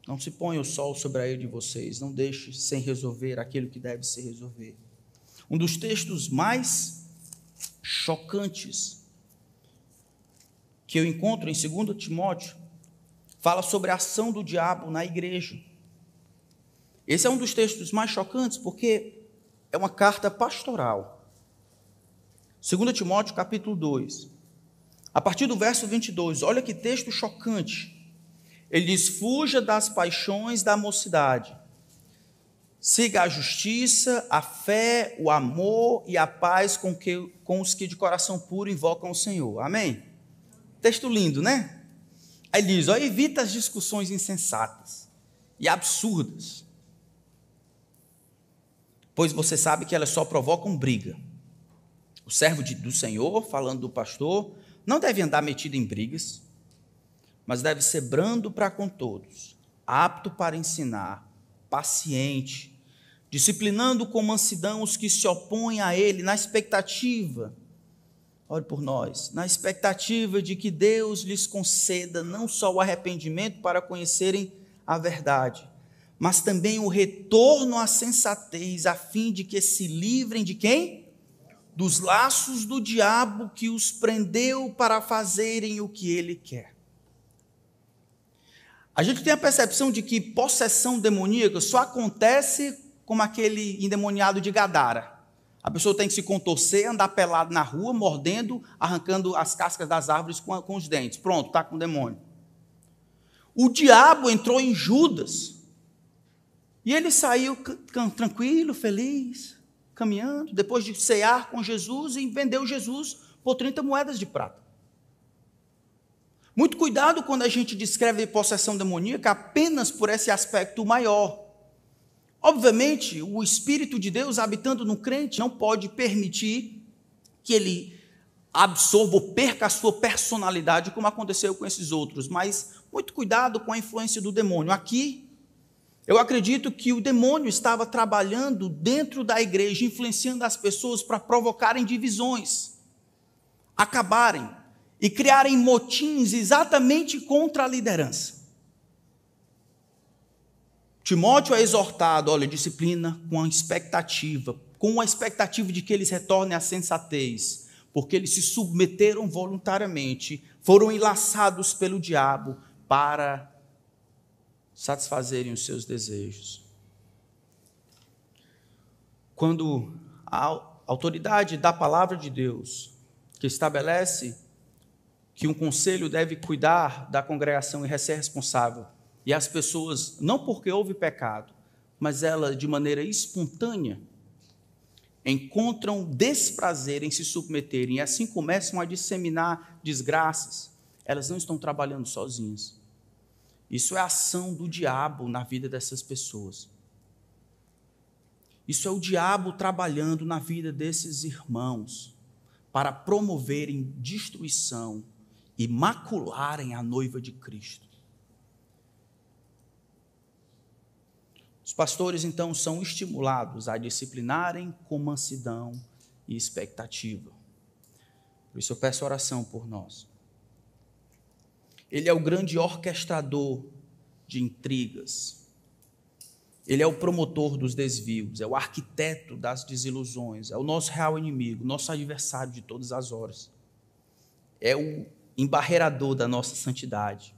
Não se ponha o sol sobre a ira de vocês, não deixe sem resolver aquilo que deve se resolver. Um dos textos mais chocantes que eu encontro em 2 Timóteo fala sobre a ação do diabo na igreja. Esse é um dos textos mais chocantes porque é uma carta pastoral. 2 Timóteo capítulo 2. A partir do verso 22, olha que texto chocante. Ele diz: Fuja das paixões da mocidade. Siga a justiça, a fé, o amor e a paz com, que, com os que de coração puro invocam o Senhor. Amém? Texto lindo, né? Aí diz: ó, evita as discussões insensatas e absurdas, pois você sabe que elas só provocam briga. O servo de, do Senhor, falando do pastor, não deve andar metido em brigas, mas deve ser brando para com todos, apto para ensinar, paciente, disciplinando com mansidão os que se opõem a ele, na expectativa, ore por nós, na expectativa de que Deus lhes conceda não só o arrependimento para conhecerem a verdade, mas também o retorno à sensatez, a fim de que se livrem de quem? Dos laços do diabo que os prendeu para fazerem o que ele quer. A gente tem a percepção de que possessão demoníaca só acontece como aquele endemoniado de Gadara. A pessoa tem que se contorcer, andar pelado na rua, mordendo, arrancando as cascas das árvores com, com os dentes. Pronto, está com o demônio. O diabo entrou em Judas. E ele saiu tranquilo, feliz, caminhando, depois de cear com Jesus e vendeu Jesus por 30 moedas de prata. Muito cuidado quando a gente descreve possessão demoníaca apenas por esse aspecto maior. Obviamente, o Espírito de Deus habitando no crente não pode permitir que ele absorva ou perca a sua personalidade, como aconteceu com esses outros, mas muito cuidado com a influência do demônio. Aqui, eu acredito que o demônio estava trabalhando dentro da igreja, influenciando as pessoas para provocarem divisões, acabarem, e criarem motins exatamente contra a liderança. Timóteo é exortado, olha, disciplina com a expectativa, com a expectativa de que eles retornem à sensatez, porque eles se submeteram voluntariamente, foram enlaçados pelo diabo para satisfazerem os seus desejos. Quando a autoridade da palavra de Deus, que estabelece que um conselho deve cuidar da congregação e ser responsável. E as pessoas, não porque houve pecado, mas ela de maneira espontânea encontram desprazer em se submeterem e assim começam a disseminar desgraças. Elas não estão trabalhando sozinhas. Isso é ação do diabo na vida dessas pessoas. Isso é o diabo trabalhando na vida desses irmãos para promoverem destruição, e macularem a noiva de Cristo. Os pastores então são estimulados a disciplinarem com mansidão e expectativa. Por isso eu peço oração por nós. Ele é o grande orquestrador de intrigas. Ele é o promotor dos desvios, é o arquiteto das desilusões, é o nosso real inimigo, nosso adversário de todas as horas. É o embarreirador da nossa santidade,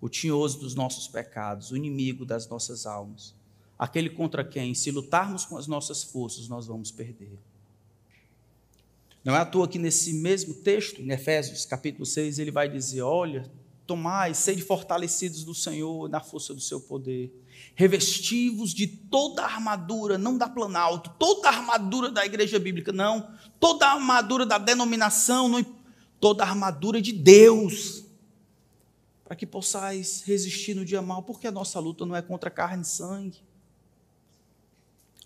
o tinhoso dos nossos pecados, o inimigo das nossas almas, aquele contra quem, se lutarmos com as nossas forças, nós vamos perder. Não é à toa que nesse mesmo texto, em Efésios capítulo 6, ele vai dizer: Olha, tomai, sede fortalecidos do Senhor na força do seu poder, revestivos de toda a armadura, não da Planalto, toda a armadura da igreja bíblica, não, toda a armadura da denominação, não, toda a armadura de Deus, para que possais resistir no dia mal, porque a nossa luta não é contra carne e sangue,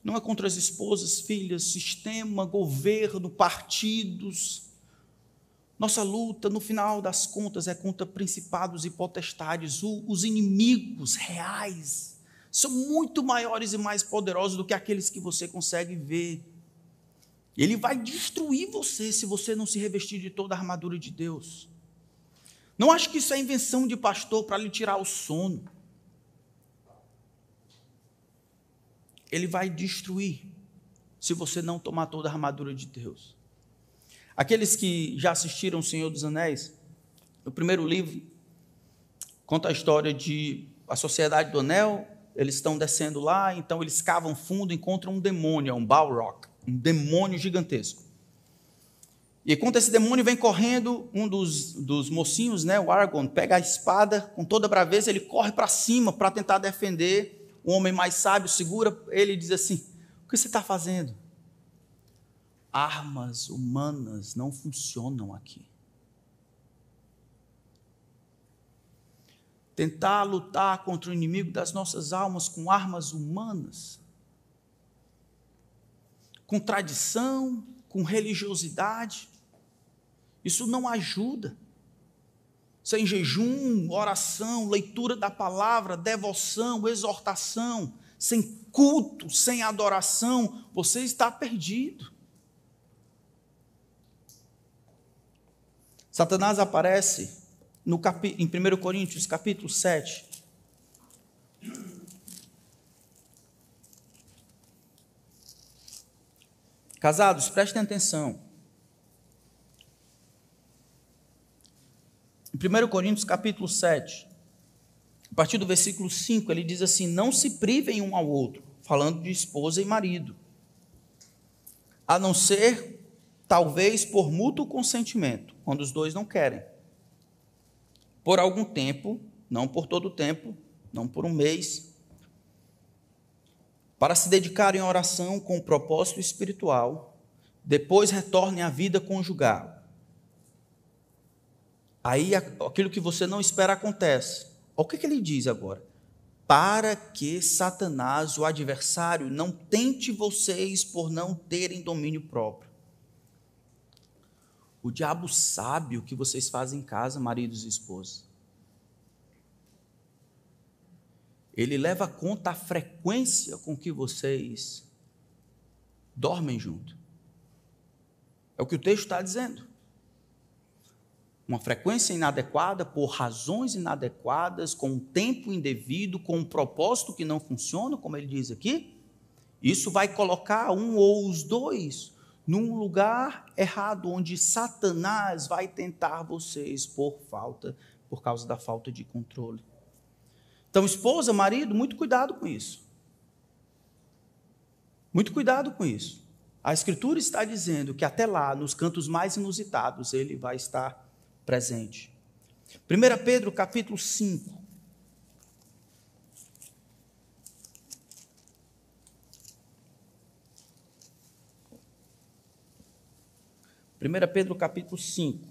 não é contra as esposas, filhas, sistema, governo, partidos, nossa luta, no final das contas, é contra principados e potestades. os inimigos reais são muito maiores e mais poderosos do que aqueles que você consegue ver. Ele vai destruir você se você não se revestir de toda a armadura de Deus. Não acho que isso é invenção de pastor para lhe tirar o sono. Ele vai destruir se você não tomar toda a armadura de Deus. Aqueles que já assistiram O Senhor dos Anéis, no primeiro livro, conta a história de a Sociedade do Anel, eles estão descendo lá, então eles cavam fundo, encontram um demônio, um Balrog, um demônio gigantesco. E quando esse demônio vem correndo, um dos, dos mocinhos, né, o Aragorn, pega a espada com toda a braveza, ele corre para cima para tentar defender. O homem mais sábio segura ele e diz assim: O que você está fazendo? armas humanas não funcionam aqui. Tentar lutar contra o inimigo das nossas almas com armas humanas, com tradição, com religiosidade, isso não ajuda. Sem jejum, oração, leitura da palavra, devoção, exortação, sem culto, sem adoração, você está perdido. Satanás aparece no capi, em 1 Coríntios, capítulo 7. Casados, prestem atenção. 1 Coríntios, capítulo 7, a partir do versículo 5, ele diz assim: Não se privem um ao outro, falando de esposa e marido, a não ser talvez por mútuo consentimento, quando os dois não querem. Por algum tempo, não por todo o tempo, não por um mês, para se dedicarem à oração com propósito espiritual, depois retornem à vida conjugal. Aí aquilo que você não espera acontece. O que, que ele diz agora? Para que Satanás, o adversário, não tente vocês por não terem domínio próprio. O diabo sabe o que vocês fazem em casa, maridos e esposas. Ele leva conta a frequência com que vocês dormem junto. É o que o texto está dizendo. Uma frequência inadequada, por razões inadequadas, com um tempo indevido, com um propósito que não funciona, como ele diz aqui. Isso vai colocar um ou os dois num lugar errado, onde Satanás vai tentar vocês por falta, por causa da falta de controle. Então, esposa, marido, muito cuidado com isso. Muito cuidado com isso. A Escritura está dizendo que até lá, nos cantos mais inusitados, ele vai estar presente. 1 Pedro capítulo 5. 1 Pedro capítulo 5.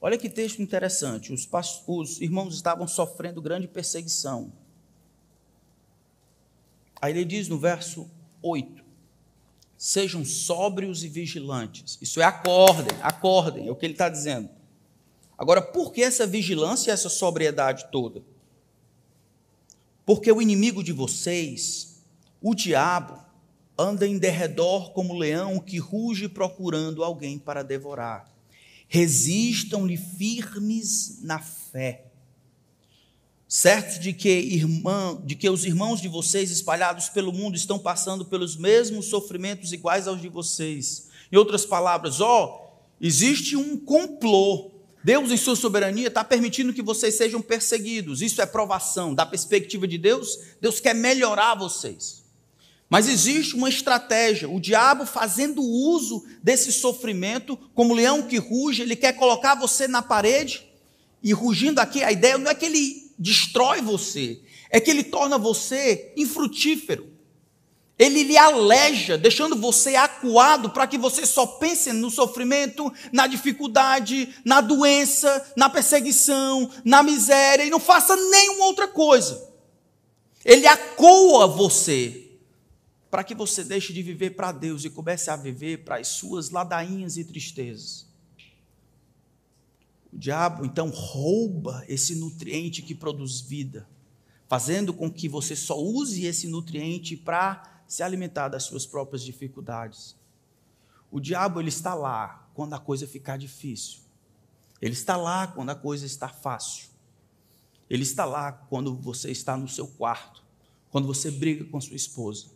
Olha que texto interessante. Os, os, irmãos estavam sofrendo grande perseguição. Aí ele diz no verso 8: Sejam sóbrios e vigilantes. Isso é acordem, acordem, é o que ele está dizendo. Agora, por que essa vigilância e essa sobriedade toda? Porque o inimigo de vocês, o diabo, anda em derredor como leão que ruge procurando alguém para devorar. Resistam-lhe firmes na fé, certos de que, irmã, de que os irmãos de vocês espalhados pelo mundo estão passando pelos mesmos sofrimentos iguais aos de vocês. Em outras palavras, ó, existe um complô Deus, em sua soberania, está permitindo que vocês sejam perseguidos. Isso é provação. Da perspectiva de Deus, Deus quer melhorar vocês. Mas existe uma estratégia. O diabo, fazendo uso desse sofrimento, como leão que ruge, ele quer colocar você na parede. E rugindo aqui, a ideia não é que ele destrói você, é que ele torna você infrutífero. Ele lhe aleja, deixando você acuado para que você só pense no sofrimento, na dificuldade, na doença, na perseguição, na miséria e não faça nenhuma outra coisa. Ele acoa você para que você deixe de viver para Deus e comece a viver para as suas ladainhas e tristezas. O diabo então rouba esse nutriente que produz vida, fazendo com que você só use esse nutriente para se alimentar das suas próprias dificuldades. O diabo ele está lá quando a coisa ficar difícil. Ele está lá quando a coisa está fácil. Ele está lá quando você está no seu quarto, quando você briga com sua esposa.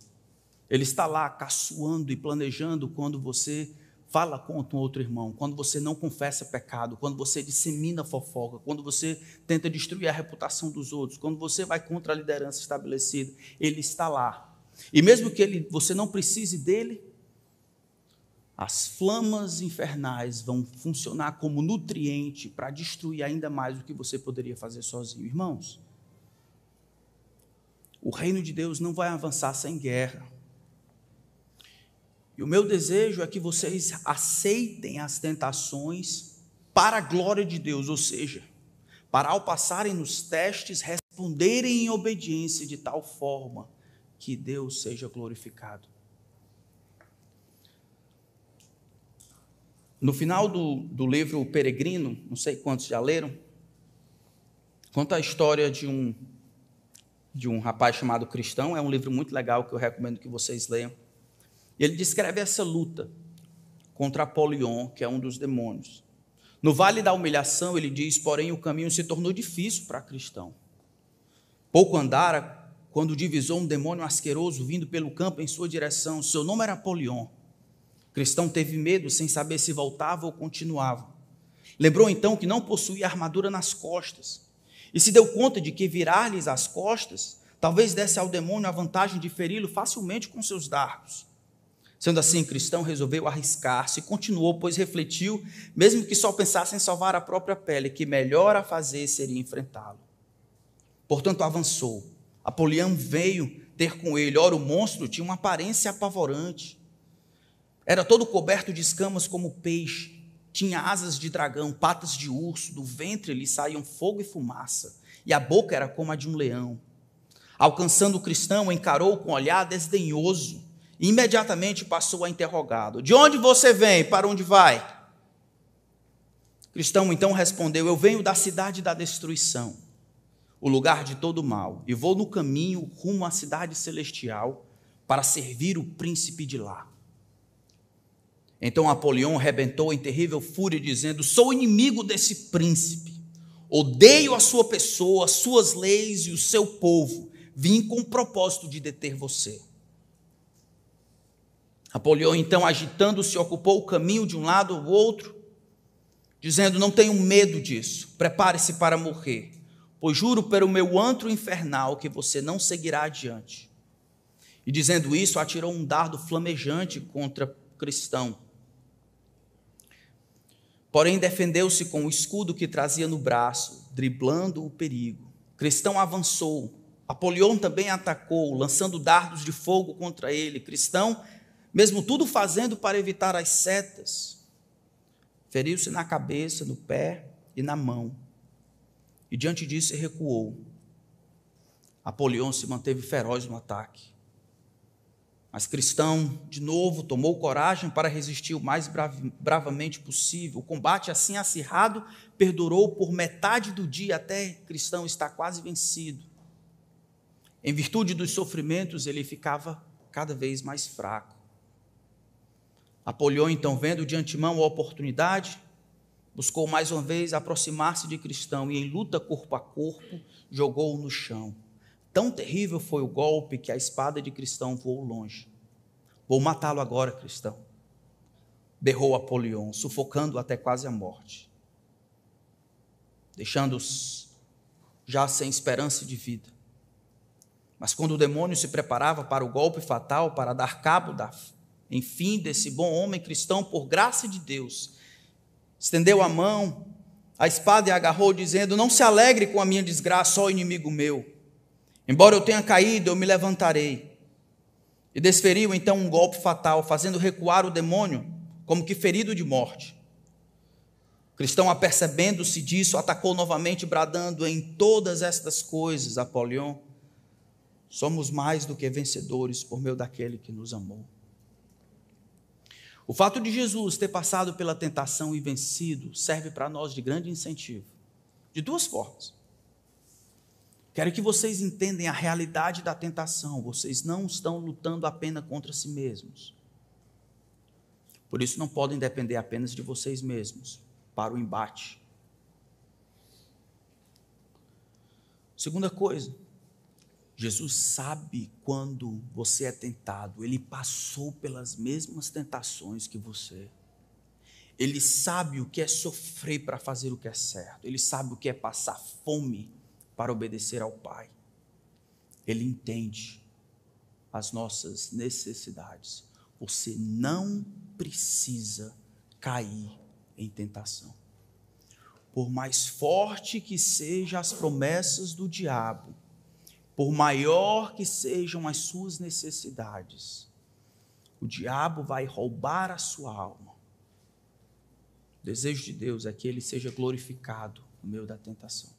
Ele está lá caçoando e planejando quando você fala contra um outro irmão, quando você não confessa pecado, quando você dissemina fofoca, quando você tenta destruir a reputação dos outros, quando você vai contra a liderança estabelecida. Ele está lá e mesmo que ele, você não precise dele, as flamas infernais vão funcionar como nutriente para destruir ainda mais o que você poderia fazer sozinho. Irmãos, o reino de Deus não vai avançar sem guerra. E o meu desejo é que vocês aceitem as tentações para a glória de Deus, ou seja, para ao passarem nos testes, responderem em obediência de tal forma que Deus seja glorificado. No final do, do livro Peregrino, não sei quantos já leram, conta a história de um, de um rapaz chamado Cristão. É um livro muito legal que eu recomendo que vocês leiam. Ele descreve essa luta contra Apolion, que é um dos demônios. No vale da humilhação, ele diz: porém, o caminho se tornou difícil para Cristão. Pouco andara quando divisou um demônio asqueroso vindo pelo campo em sua direção. Seu nome era Apolion. Cristão teve medo, sem saber se voltava ou continuava. Lembrou então que não possuía armadura nas costas e se deu conta de que virar-lhes as costas talvez desse ao demônio a vantagem de feri-lo facilmente com seus dardos. Sendo assim, cristão resolveu arriscar-se e continuou, pois refletiu, mesmo que só pensasse em salvar a própria pele, que melhor a fazer seria enfrentá-lo. Portanto, avançou Apolião veio ter com ele. Ora, o monstro tinha uma aparência apavorante. Era todo coberto de escamas como peixe. Tinha asas de dragão, patas de urso, do ventre lhe saíam fogo e fumaça, e a boca era como a de um leão. Alcançando o cristão, encarou com olhar desdenhoso imediatamente passou a interrogá-lo: De onde você vem? Para onde vai? O cristão então respondeu: Eu venho da cidade da destruição o lugar de todo mal, e vou no caminho rumo à cidade celestial para servir o príncipe de lá. Então Apolião rebentou em terrível fúria, dizendo: Sou inimigo desse príncipe, odeio a sua pessoa, as suas leis e o seu povo. Vim com o propósito de deter você. Apolião, então, agitando-se, ocupou o caminho de um lado ao outro, dizendo: Não tenho medo disso, prepare-se para morrer pois juro pelo meu antro infernal que você não seguirá adiante. E dizendo isso, atirou um dardo flamejante contra cristão. Porém, defendeu-se com o escudo que trazia no braço, driblando o perigo. Cristão avançou. Apolion também atacou, lançando dardos de fogo contra ele. Cristão, mesmo tudo fazendo para evitar as setas, feriu-se na cabeça, no pé e na mão e diante disso recuou. Apolion se manteve feroz no ataque. Mas Cristão, de novo, tomou coragem para resistir o mais bravamente possível. O combate, assim acirrado, perdurou por metade do dia até Cristão estar quase vencido. Em virtude dos sofrimentos, ele ficava cada vez mais fraco. Apolion, então, vendo de antemão a oportunidade, buscou mais uma vez aproximar-se de Cristão e, em luta corpo a corpo, jogou-o no chão. Tão terrível foi o golpe que a espada de Cristão voou longe. Vou matá-lo agora, Cristão. Berrou Apolion, sufocando até quase a morte. deixando-os já sem esperança de vida. Mas quando o demônio se preparava para o golpe fatal, para dar cabo da, enfim, desse bom homem cristão, por graça de Deus, estendeu a mão, a espada e agarrou, dizendo: Não se alegre com a minha desgraça, ó inimigo meu. Embora eu tenha caído, eu me levantarei. E desferiu então um golpe fatal, fazendo recuar o demônio, como que ferido de morte. O cristão, apercebendo-se disso, atacou novamente, bradando: Em todas estas coisas, Apolion, somos mais do que vencedores por meio daquele que nos amou. O fato de Jesus ter passado pela tentação e vencido serve para nós de grande incentivo, de duas formas. Quero que vocês entendam a realidade da tentação. Vocês não estão lutando apenas contra si mesmos. Por isso, não podem depender apenas de vocês mesmos para o embate. Segunda coisa, Jesus sabe quando você é tentado, ele passou pelas mesmas tentações que você. Ele sabe o que é sofrer para fazer o que é certo, ele sabe o que é passar fome para obedecer ao Pai. Ele entende as nossas necessidades. Você não precisa cair em tentação. Por mais forte que sejam as promessas do diabo, por maior que sejam as suas necessidades, o diabo vai roubar a sua alma. O desejo de Deus é que ele seja glorificado no meio da tentação.